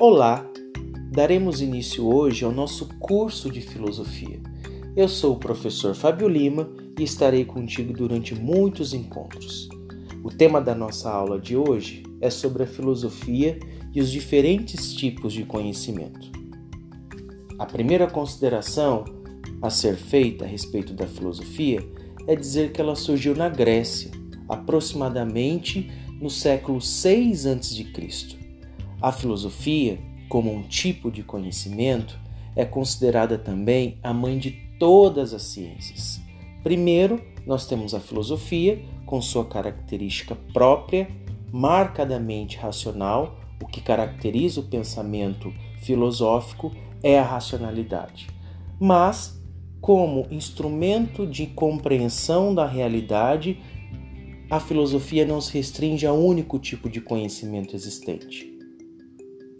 Olá! Daremos início hoje ao nosso curso de filosofia. Eu sou o professor Fábio Lima e estarei contigo durante muitos encontros. O tema da nossa aula de hoje é sobre a filosofia e os diferentes tipos de conhecimento. A primeira consideração a ser feita a respeito da filosofia é dizer que ela surgiu na Grécia, aproximadamente no século 6 a.C. A filosofia, como um tipo de conhecimento, é considerada também a mãe de todas as ciências. Primeiro, nós temos a filosofia, com sua característica própria, marcadamente racional. O que caracteriza o pensamento filosófico é a racionalidade. Mas, como instrumento de compreensão da realidade, a filosofia não se restringe a um único tipo de conhecimento existente.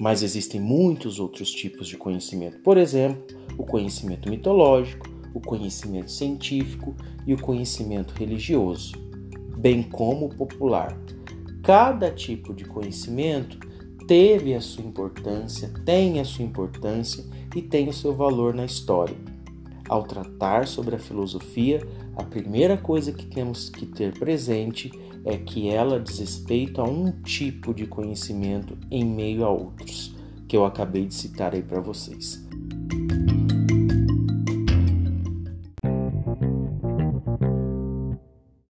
Mas existem muitos outros tipos de conhecimento. Por exemplo, o conhecimento mitológico, o conhecimento científico e o conhecimento religioso, bem como o popular. Cada tipo de conhecimento teve a sua importância, tem a sua importância e tem o seu valor na história. Ao tratar sobre a filosofia, a primeira coisa que temos que ter presente é que ela diz respeito a um tipo de conhecimento em meio a outros, que eu acabei de citar aí para vocês.